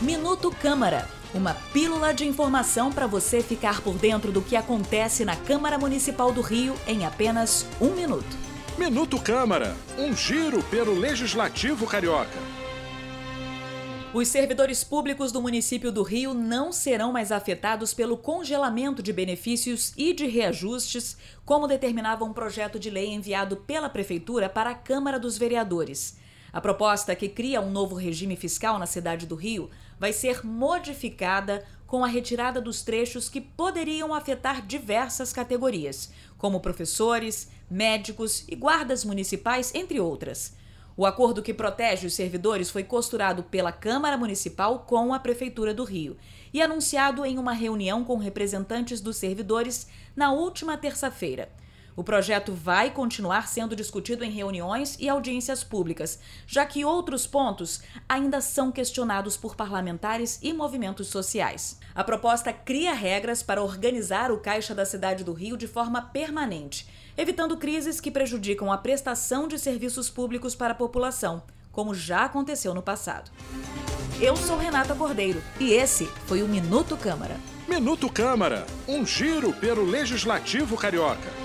Minuto Câmara. Uma pílula de informação para você ficar por dentro do que acontece na Câmara Municipal do Rio em apenas um minuto. Minuto Câmara. Um giro pelo Legislativo Carioca. Os servidores públicos do município do Rio não serão mais afetados pelo congelamento de benefícios e de reajustes, como determinava um projeto de lei enviado pela Prefeitura para a Câmara dos Vereadores. A proposta que cria um novo regime fiscal na cidade do Rio vai ser modificada com a retirada dos trechos que poderiam afetar diversas categorias, como professores, médicos e guardas municipais, entre outras. O acordo que protege os servidores foi costurado pela Câmara Municipal com a Prefeitura do Rio e anunciado em uma reunião com representantes dos servidores na última terça-feira. O projeto vai continuar sendo discutido em reuniões e audiências públicas, já que outros pontos ainda são questionados por parlamentares e movimentos sociais. A proposta cria regras para organizar o caixa da cidade do Rio de forma permanente, evitando crises que prejudicam a prestação de serviços públicos para a população, como já aconteceu no passado. Eu sou Renata Cordeiro e esse foi o Minuto Câmara. Minuto Câmara. Um giro pelo Legislativo Carioca.